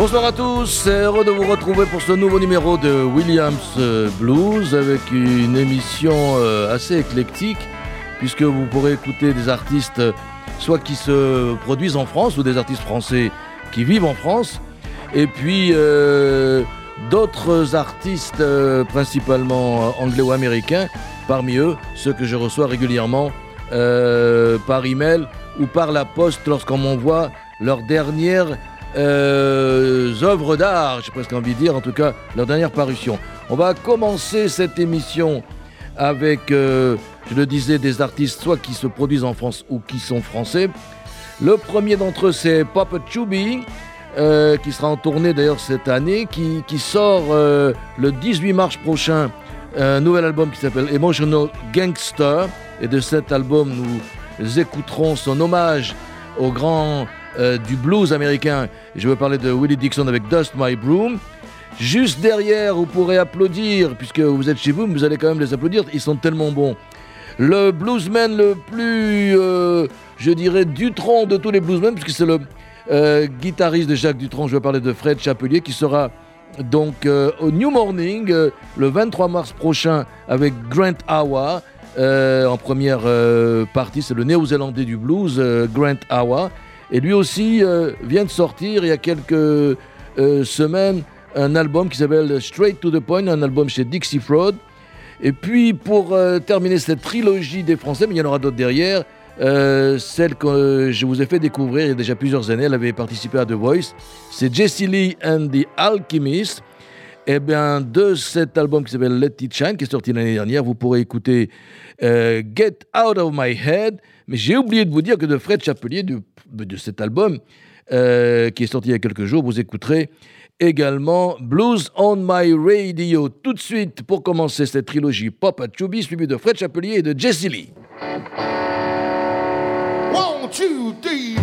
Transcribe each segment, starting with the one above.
Bonsoir à tous, heureux de vous retrouver pour ce nouveau numéro de Williams euh, Blues avec une émission euh, assez éclectique puisque vous pourrez écouter des artistes euh, soit qui se produisent en France ou des artistes français qui vivent en France et puis d'autres artistes principalement anglais ou américains, parmi eux ceux que je reçois régulièrement par email ou par la poste lorsqu'on m'envoie leur dernière euh, œuvres d'art, j'ai presque envie de dire, en tout cas leur dernière parution. On va commencer cette émission avec, euh, je le disais, des artistes soit qui se produisent en France ou qui sont français. Le premier d'entre eux, c'est Papa Chubby, euh, qui sera en tournée d'ailleurs cette année, qui, sort le 18 mars prochain un nouvel album qui s'appelle Emotional Gangster. Et de cet album, nous écouterons son hommage au grand euh, du blues américain. Je veux parler de Willie Dixon avec Dust My Broom. Juste derrière, vous pourrez applaudir, puisque vous êtes chez vous, mais vous allez quand même les applaudir, ils sont tellement bons. Le bluesman le plus, euh, je dirais, Dutron de tous les bluesmen, puisque c'est le euh, guitariste de Jacques Dutron, je veux parler de Fred Chapelier, qui sera donc au New Morning le 23 mars prochain avec Grant Awa. en première partie, c'est le néo-zélandais du blues, Grant Awa. Et lui aussi euh, vient de sortir il y a quelques euh, semaines un album qui s'appelle Straight to the Point, un album chez Dixie Fraud. Et puis pour euh, terminer cette trilogie des Français, mais il y en aura d'autres derrière, celle que je vous ai fait découvrir il y a déjà plusieurs années, elle avait participé à The Voice, c'est Jessie Lee and the Alchemist. Et eh bien, de cet album qui s'appelle Let It Shine, qui est sorti l'année dernière, vous pourrez écouter Get Out of My Head. Mais j'ai oublié de vous dire que de Fred Chapelier, de de cet album, euh, qui est sorti il y a quelques jours. Vous écouterez également Blues on My Radio. Tout de suite, pour commencer cette trilogie Pop à Chubby, suivi de Fred Chapelier et de Jesse Lee. One, two, three.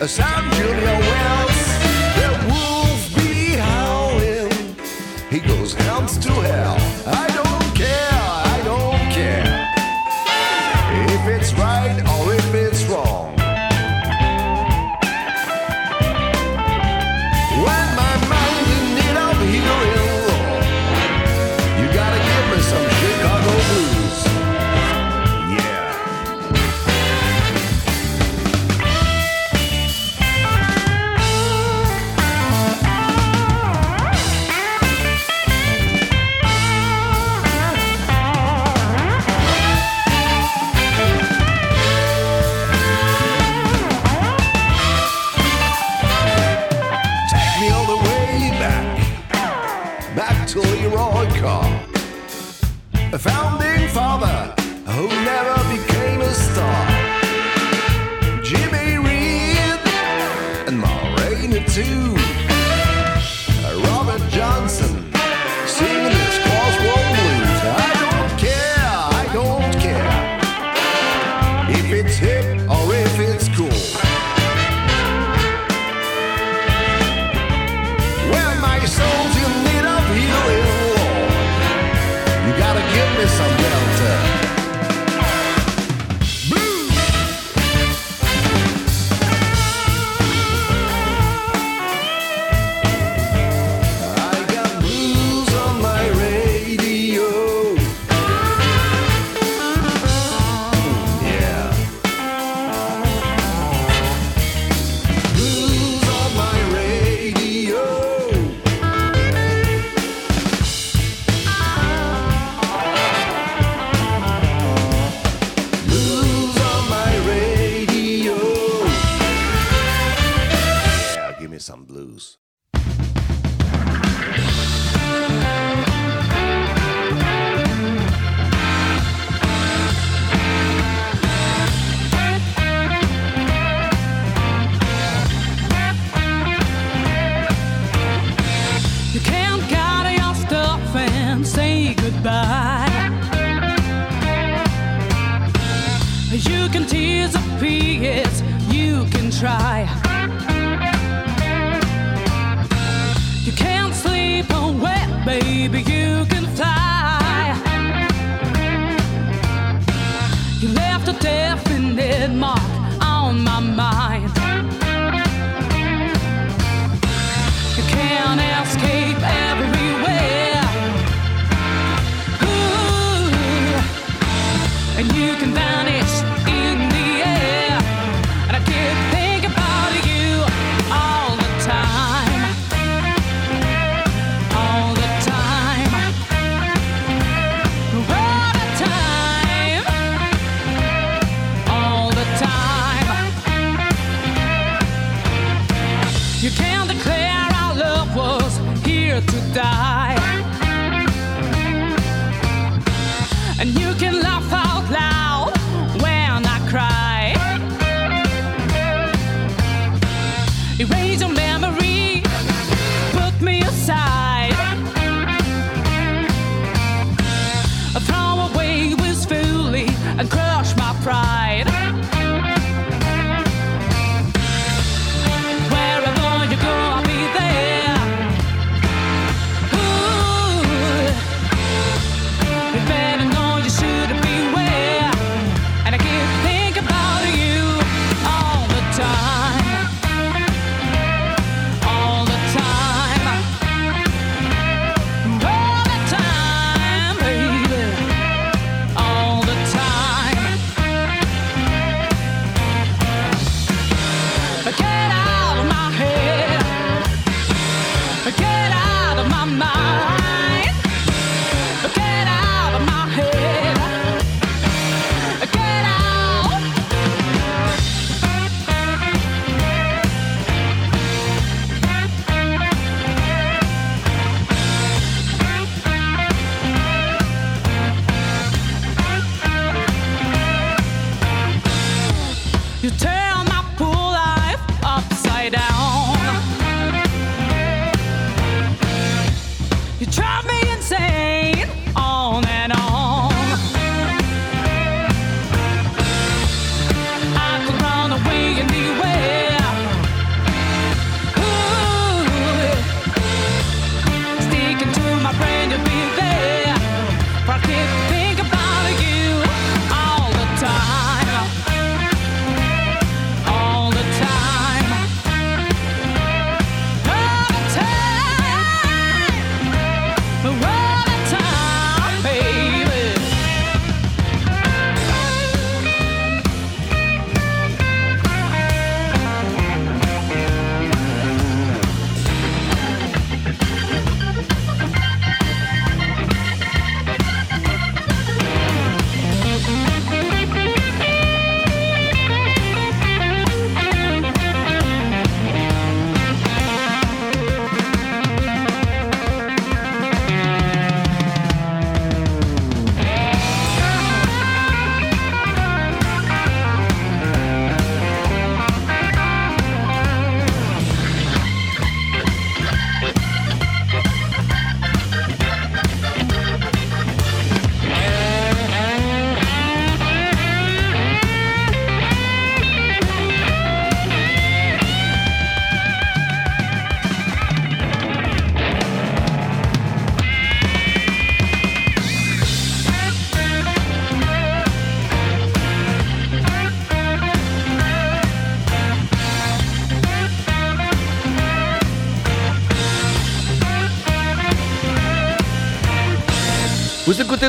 A Sam Erase your memory,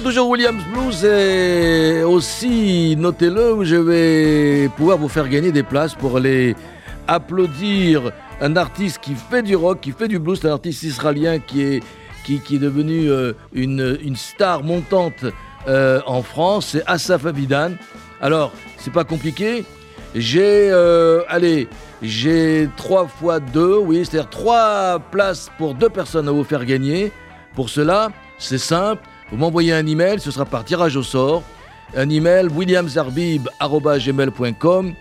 Toujours Williams Blues et aussi, notez-le, je vais pouvoir vous faire gagner des places pour aller applaudir un artiste qui fait du rock, qui fait du blues, un artiste israélien qui est, devenu euh, une, star montante euh, en France, c'est Asaf Avidan. Alors, c'est pas compliqué. J'ai, euh, allez, j'ai trois fois deux, oui, c'est-à-dire trois places pour deux personnes à vous faire gagner. Pour cela, c'est simple. Vous m'envoyez un email, ce sera par tirage au sort. Un email williamsarbib.gmail.com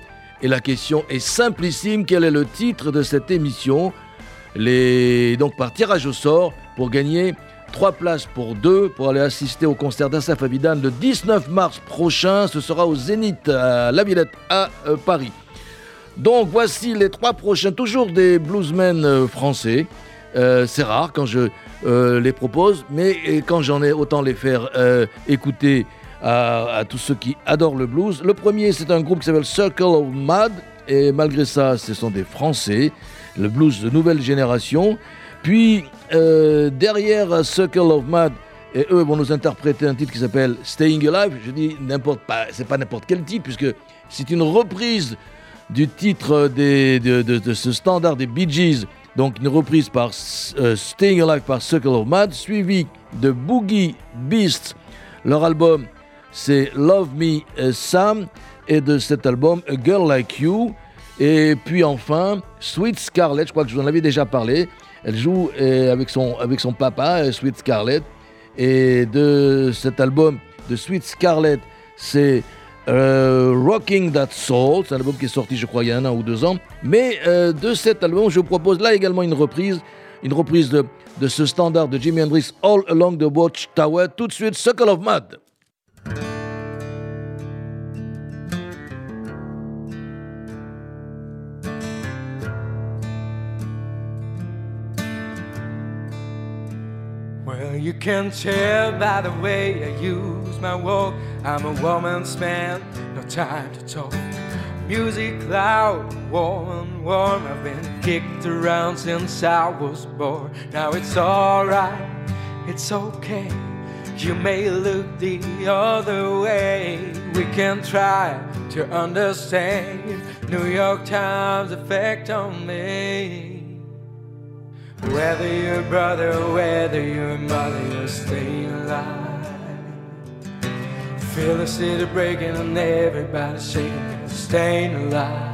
et la question est simplissime. Quel est le titre de cette émission? Donc par tirage au sort pour gagner trois places pour deux pour aller assister au concert d'Asaf Avidan le 19 mars prochain. Ce sera au Zénith à La Villette à euh, Paris. Donc voici les trois prochains, toujours des bluesmen euh, français. Euh, c'est rare quand je euh, les propose, mais quand j'en ai, autant les faire euh, écouter à, tous ceux qui adorent le blues. Le premier, c'est un groupe qui s'appelle Circle of Mud, et malgré ça, ce sont des Français, le blues de nouvelle génération. Puis, euh, derrière Circle of Mud, et eux vont nous interpréter un titre qui s'appelle Staying Alive. Je dis n'importe pas, c'est pas n'importe quel titre, puisque c'est une reprise du titre de- de ce standard des Bee Gees, donc une reprise par euh, Staying Alive par Circle of Mud, suivi de Boogie Beast. Leur album, c'est Love Me euh, Sam, et de cet album A Girl Like You. Et puis enfin, Sweet Scarlett, je crois que je vous en avais déjà parlé. Elle joue euh, avec, son, avec son papa, Sweet Scarlett. Et de cet album de Sweet Scarlett, c'est euh, Rocking That Soul. C'est un album qui est sorti, je crois, il y a un an ou deux ans. Mais euh, de cet album, je vous propose là également une reprise. Une reprise de, ce standard de Jimi Hendrix, All Along the Watchtower. Tout de suite, Circle of Mud. My walk. I'm a woman's man, no time to talk. Music loud, warm and warm. I've been kicked around since I was born. Now it's alright, it's okay. You may look the other way. We can try to understand. New York Times effect on me. Whether you're brother, whether you're mother, you're staying alive. Feel the city breaking and everybody shaking, staying alive.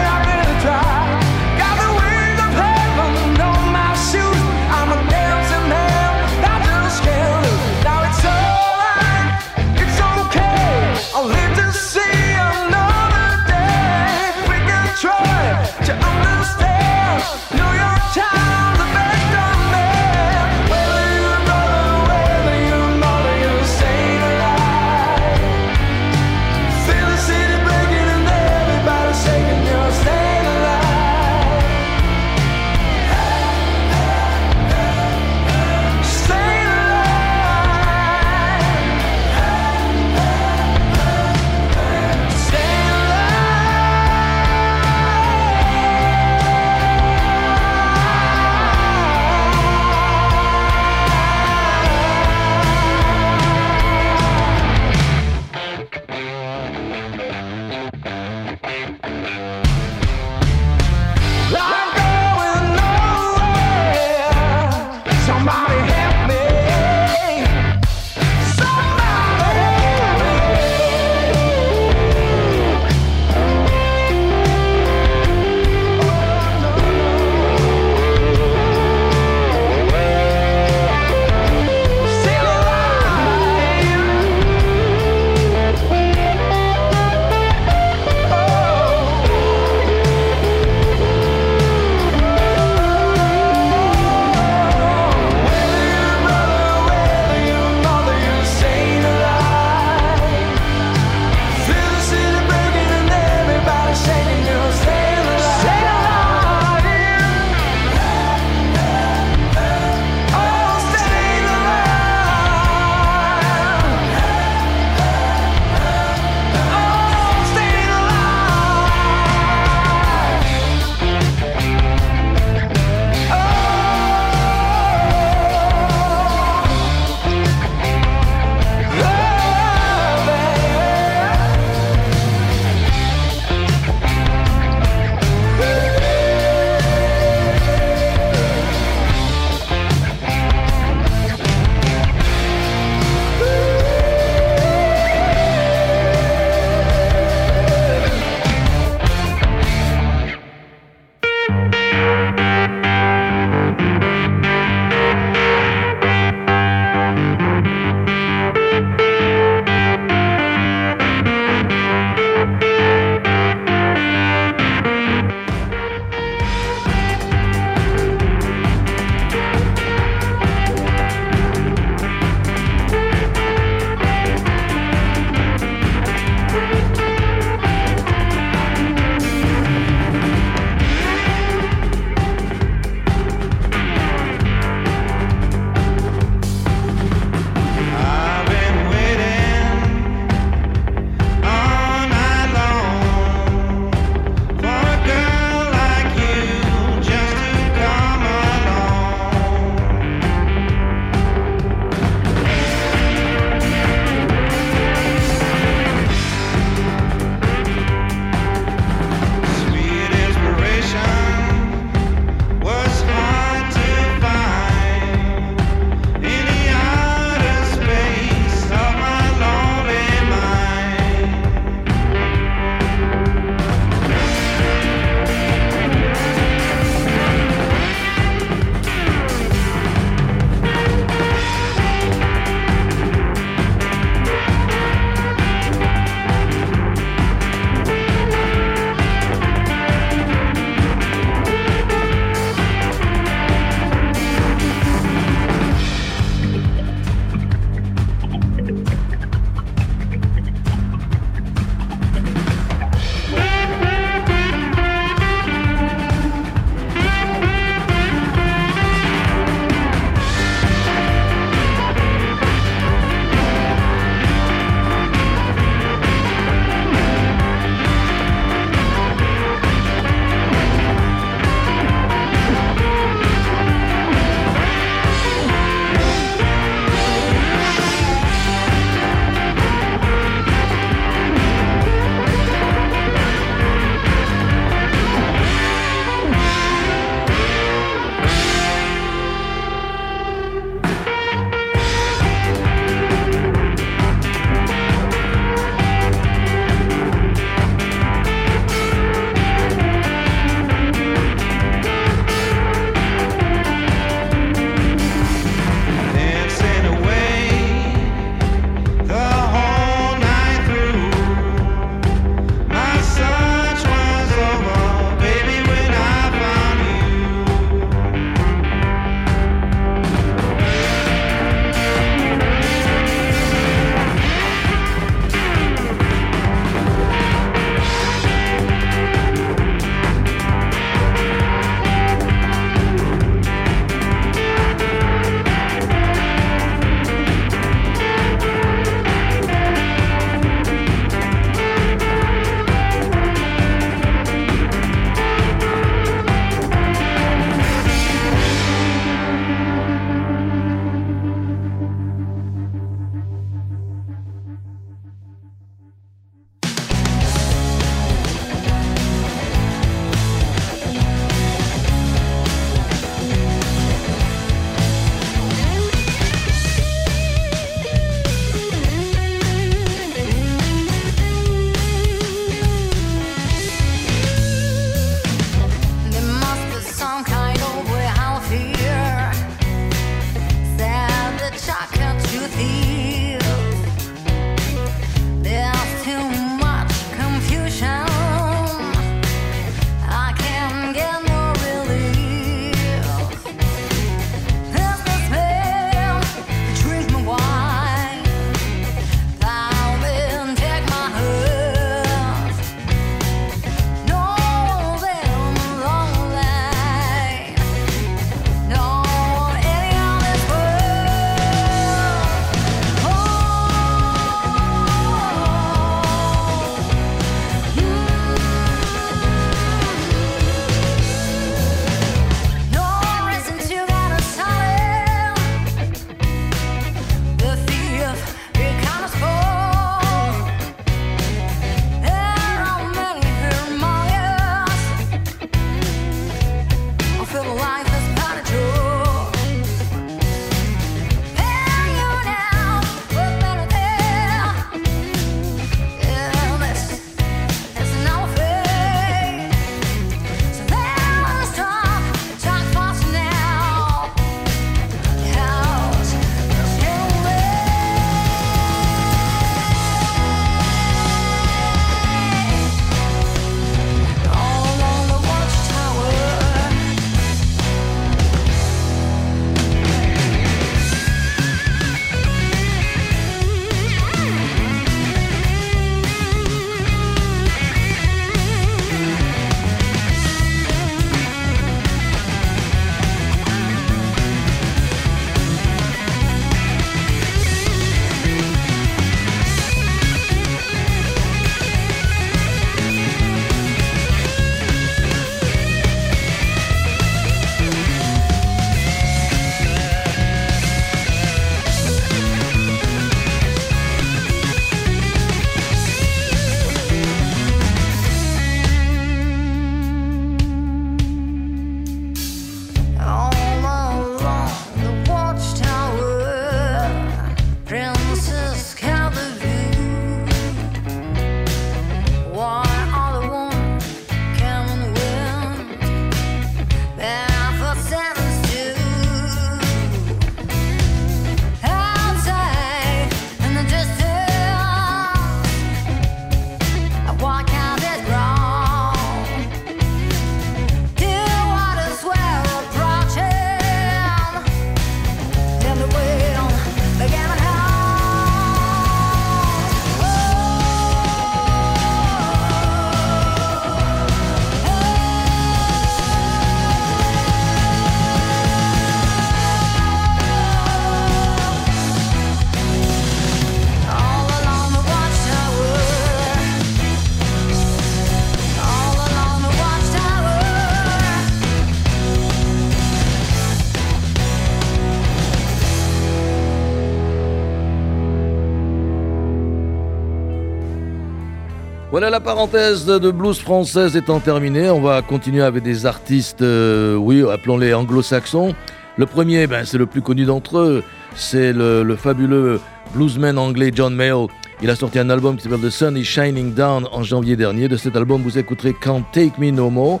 La parenthèse de blues française étant terminée. On va continuer avec des artistes, euh, oui, appelons-les anglo-saxons. Le premier, ben, c'est le plus connu d'entre eux. C'est le, le fabuleux bluesman anglais John Mayall. Il a sorti un album qui s'appelle The Sun is Shining Down en janvier dernier. De cet album, vous écouterez Can't Take Me No More.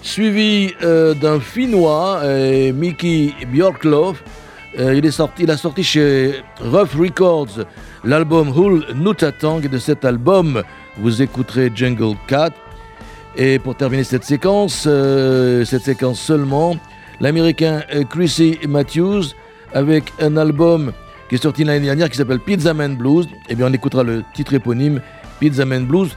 Suivi euh, d'un Finnois, euh, Mickey Björklov. Euh, il, sorti, il a sorti chez Rough Records l'album Hull Nutatang. Et de cet album, vous écouterez Jungle Cat. Et pour terminer cette séquence, euh, cette séquence seulement, l'américain euh, Chrissy Matthews avec un album qui est sorti l'année dernière qui s'appelle Pizza Man Blues. Et bien on écoutera le titre éponyme Pizza Man Blues.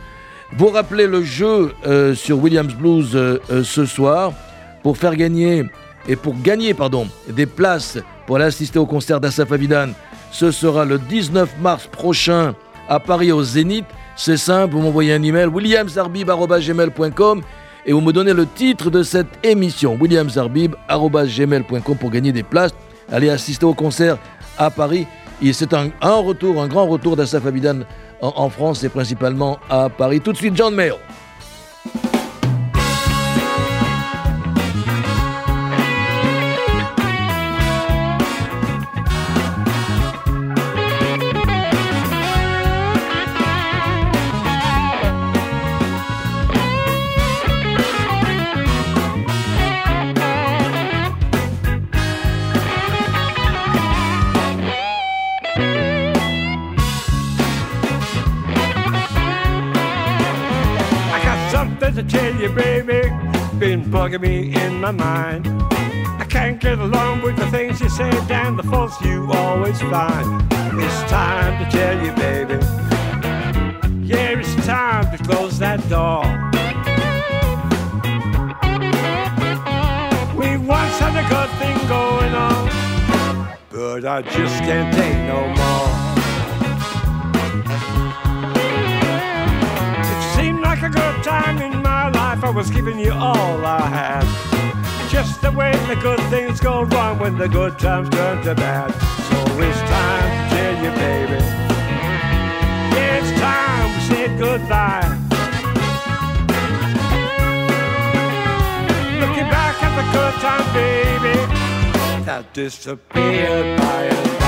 Vous rappelez le jeu euh, sur Williams Blues ce soir pour faire gagner et pour gagner pardon des places pour aller assister au concert d'Asaf Avidan. Ce sera le 19 mars prochain à Paris au Zénith. C'est simple, vous m'envoyez un email williamsarbib@gmail.com et vous me donnez le titre de cette émission williamsarbib@gmail.com pour gagner des places, aller assister au concert à Paris. C'est un, retour, un grand retour d'Asaf Abidan en, en France et principalement à Paris. Tout de suite, John Mayer. Bugging me in my mind. I can't get along with the things you say and the faults you always find. It's time to tell you, baby. Yeah, it's time to close that door. We once had a good thing going on, but I just can't take no more. Was giving you all I had. Just the way the good things go wrong when the good times turn to bad. So it's time to tell you, baby. Yeah, it's time we said goodbye. Looking back at the good time, baby, that disappeared by and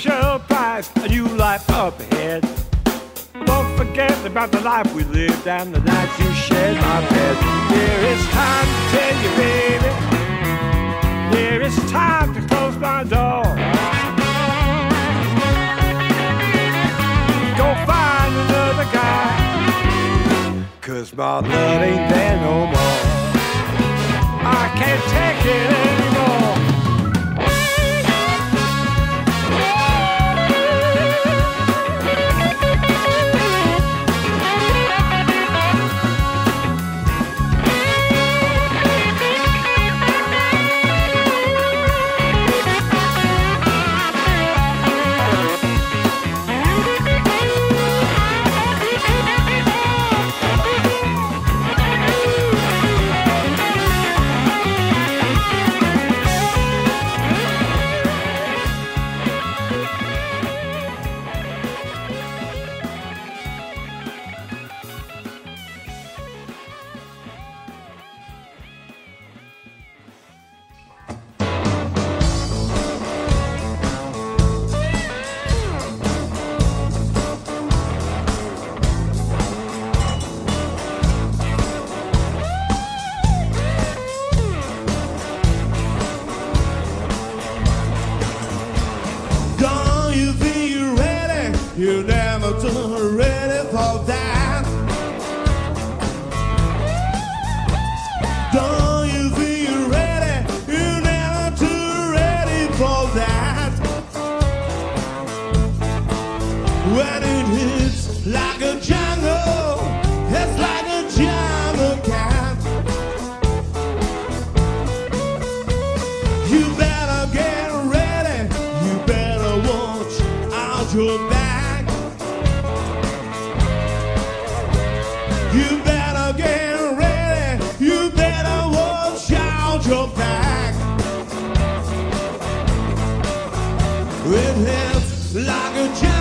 special prize, a new life up ahead. Don't forget about the life we lived and the nights you shared my bed. Here it's time to tell you, baby. Here it's time to close my door. Go find another guy. Cause my love ain't there no more. I can't take it anymore. Red hands like a giant.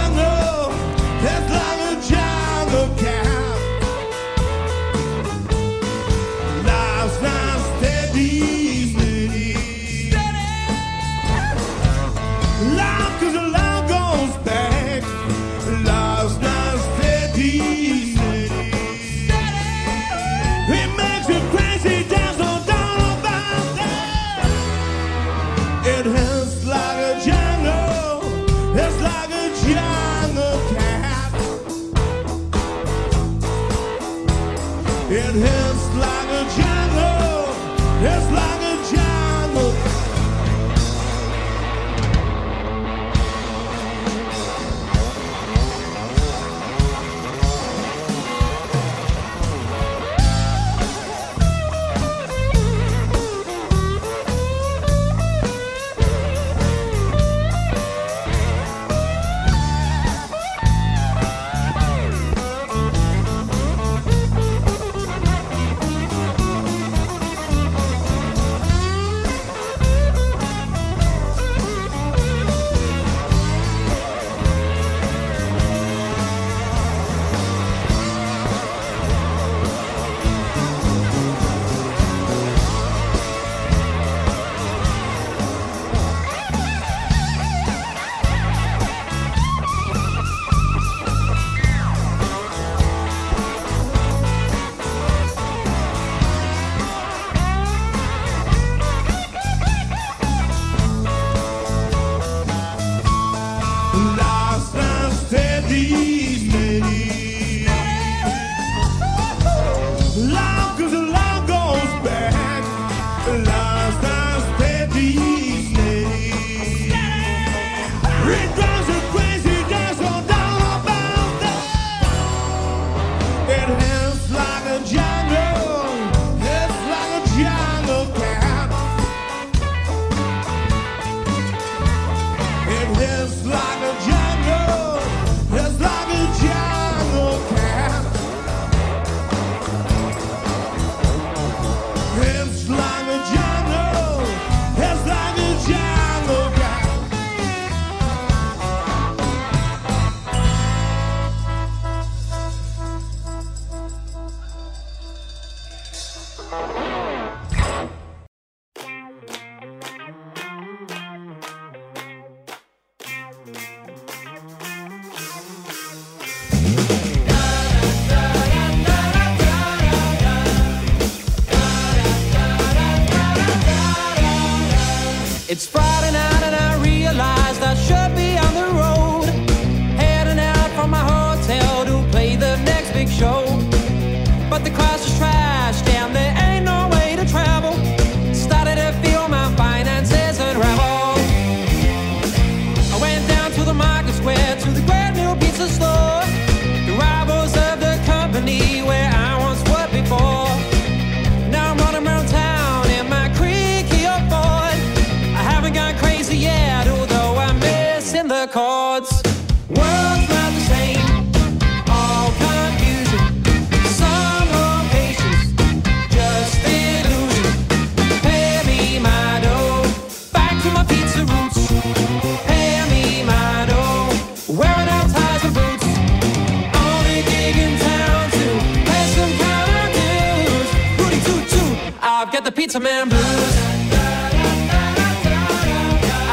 pizza man blues.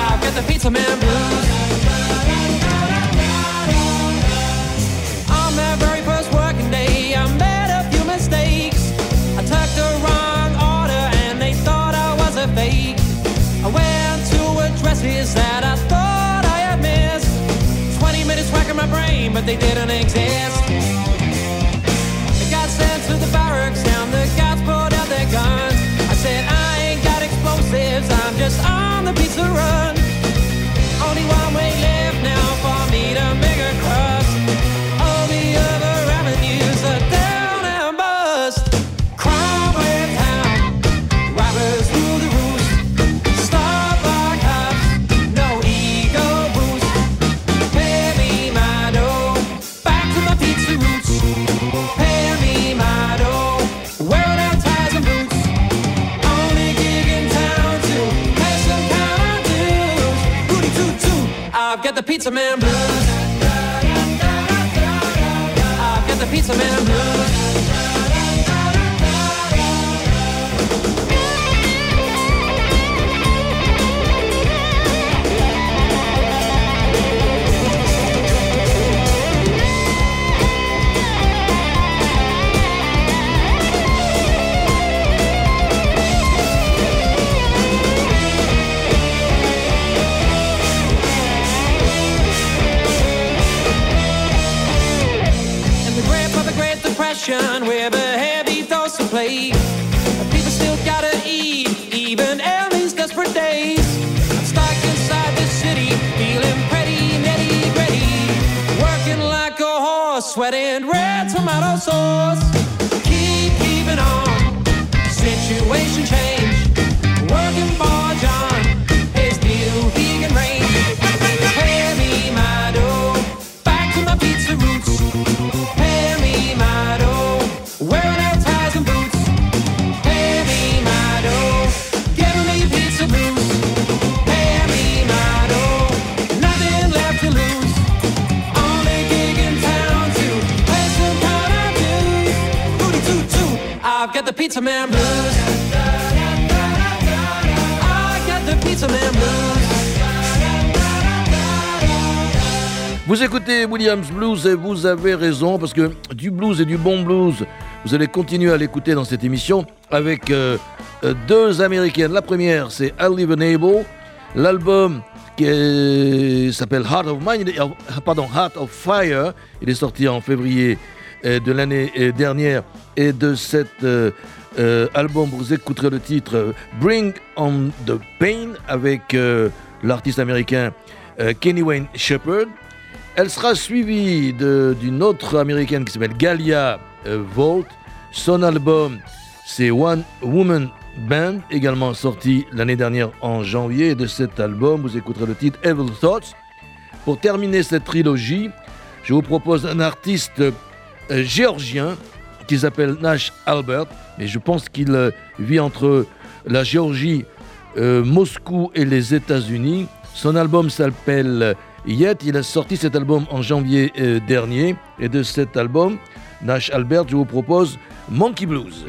I've got the pizza man blues. On that very first working day, I made a few mistakes. I took the wrong order and they thought I was a fake. I went to addresses that I thought I had missed. 20 minutes whacking my brain, but they didn't exist. the pizza run. Pizza man blues. Depression, with a heavy dose of plague, people still gotta eat, even in these desperate days. I'm stuck inside the city, feeling pretty nitty gritty, working like a horse, sweating red tomato sauce. Vous écoutez Williams Blues et vous avez raison parce que du blues et du bon blues, vous allez continuer à l'écouter dans cette émission avec euh, euh, deux américaines. La première, c'est I Live Able, l'album qui s'appelle Heart of Mine, euh, pardon, Heart of Fire. Il est sorti en février de l'année dernière et de cet euh, album, vous écouterez le titre euh, Bring on the Pain avec euh, l'artiste américain Kenny Wayne Shepherd. Elle sera suivie d'une autre américaine qui s'appelle Galia Volt. Son album, c'est One Woman Band, également sorti l'année dernière en janvier. De cet album, vous écouterez le titre Evil Thoughts. Pour terminer cette trilogie, je vous propose un artiste géorgien qui s'appelle Nash Albert. Et je pense qu'il euh, vit entre la Géorgie, euh, Moscou et les États-Unis. Son album s'appelle euh, Yet. Il a sorti cet album en janvier dernier. Et de cet album, Nash Albert, je vous propose Monkey Blues.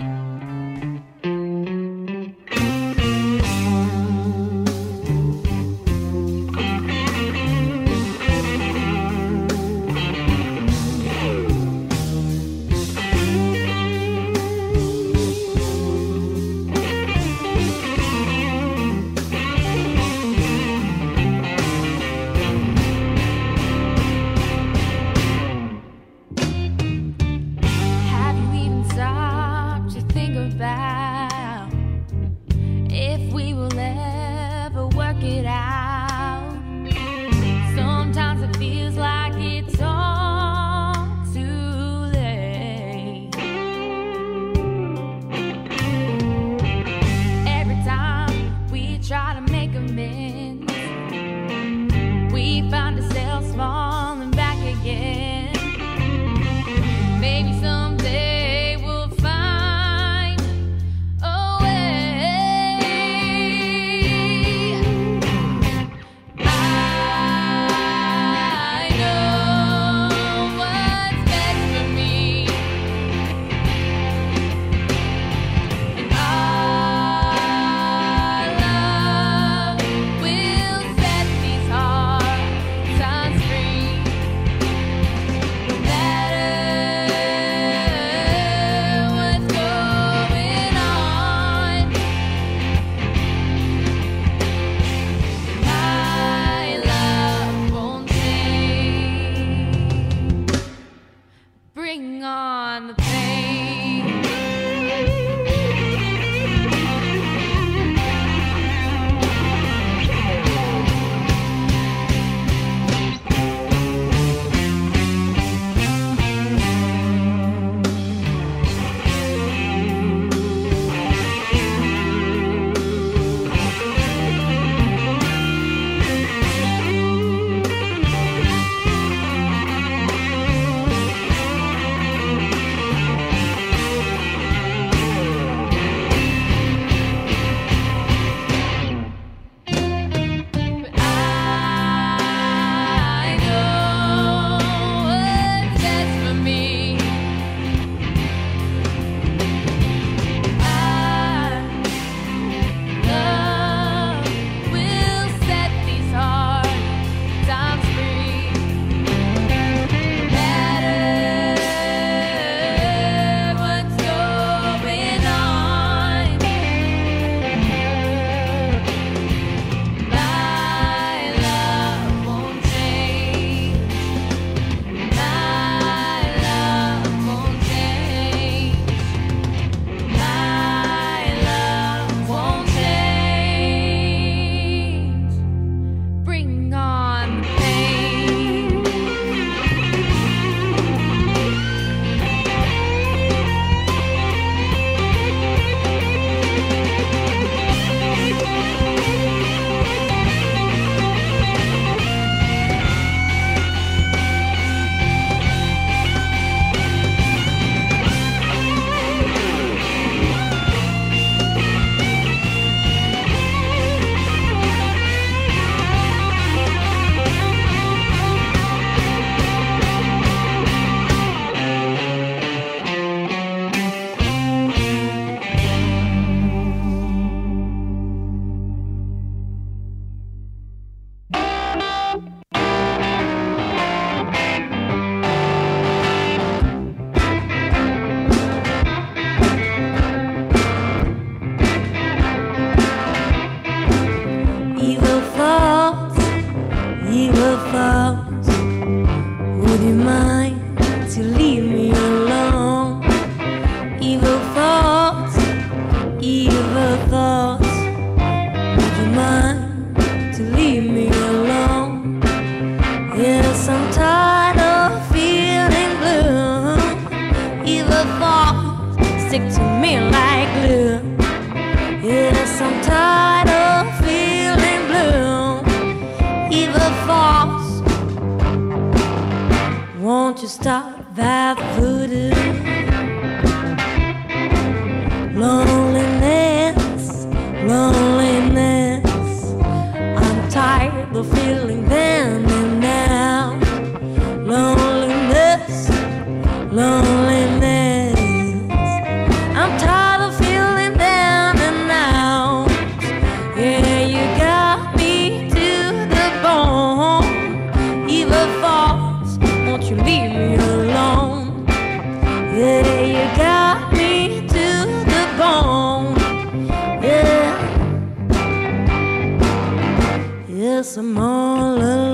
Yes, I'm all alone.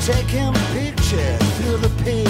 Taking pictures through the peephole.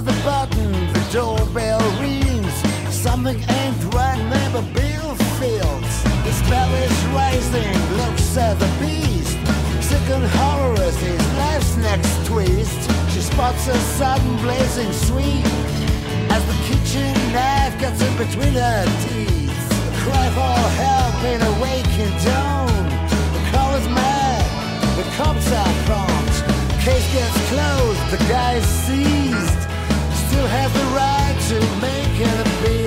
Presses the button, the doorbell rings. Something ain't right, neighbor Bill feels. His belly's rising, looks at the beast. Sick and horror as his life's next twist. She spots a sudden blazing sweet as the kitchen knife gets in between her teeth. A cry for help in a waking tone. The call is mad, the cops are prompt. Case gets closed, the guy's seized. Has the right to make an appeal.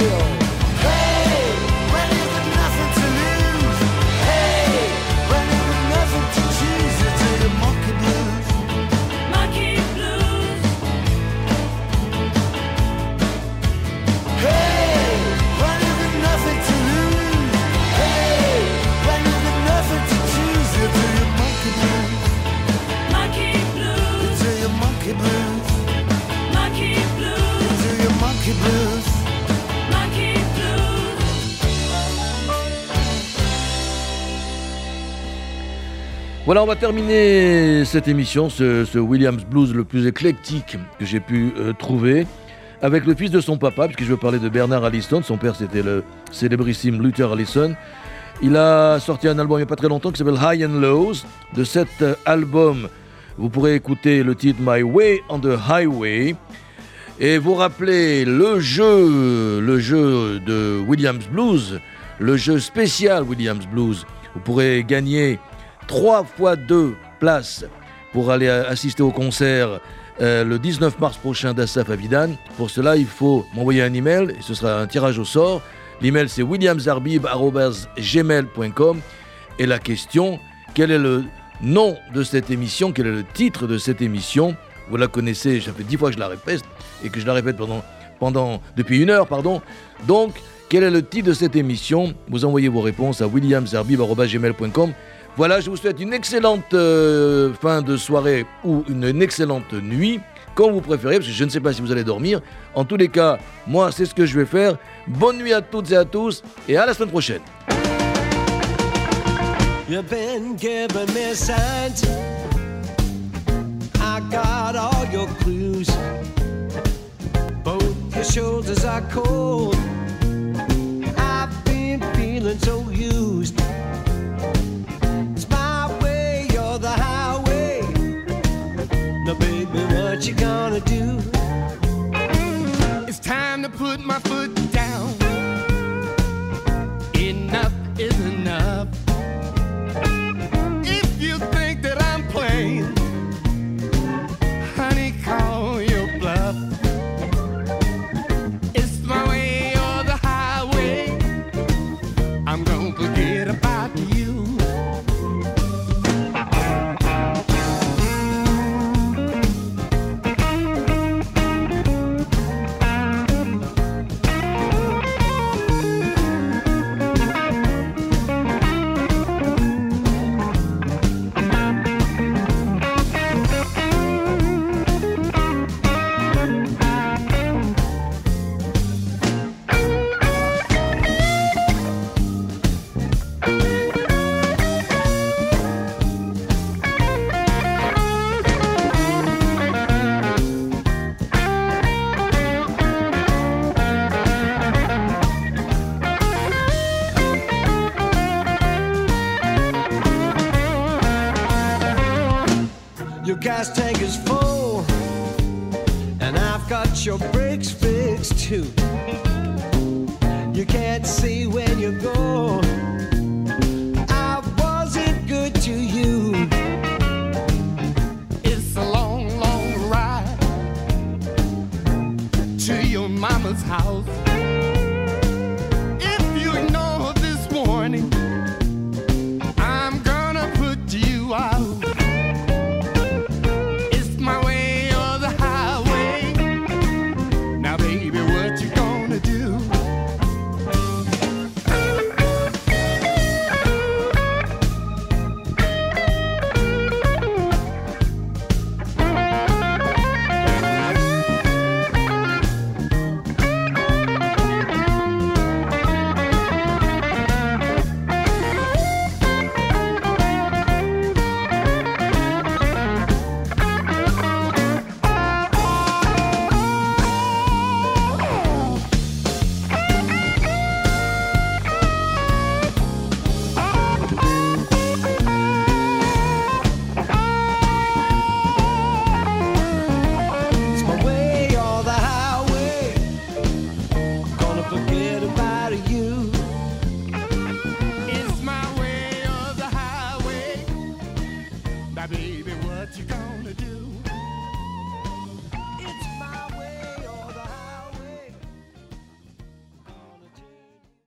Voilà, on va terminer cette émission, ce, Williams Blues le plus éclectique que j'ai pu euh, trouver, avec le fils de son papa, puisque je veux parler de Bernard Allison. Son père, c'était le célébrissime Luther Allison. Il a sorti un album il n'y a pas très longtemps qui s'appelle High and Lows. De cet euh, album, vous pourrez écouter le titre My Way on the Highway. Et vous rappelez le jeu, le jeu de Williams Blues, le jeu spécial Williams Blues. Vous pourrez gagner 3 fois 2 places pour aller assister au concert euh, le 19 mars prochain d'Assaf Avidan. Pour cela, il faut m'envoyer un email et ce sera un tirage au sort. L'email c'est williamsarbib.gmail.com et la question, quel est le nom de cette émission, quel est le titre de cette émission? Vous la connaissez, ça fait dix fois que je la répète et que je la répète pendant, pendant depuis une heure, pardon. Donc, quel est le titre de cette émission? Vous envoyez vos réponses à williamsarbib.gmail.com. Voilà, je vous souhaite une excellente euh, fin de soirée ou une, excellente nuit, comme vous préférez, parce que je ne sais pas si vous allez dormir. En tous les cas, moi, c'est ce que je vais faire. Bonne nuit à toutes et à tous, et à la semaine prochaine. Put my foot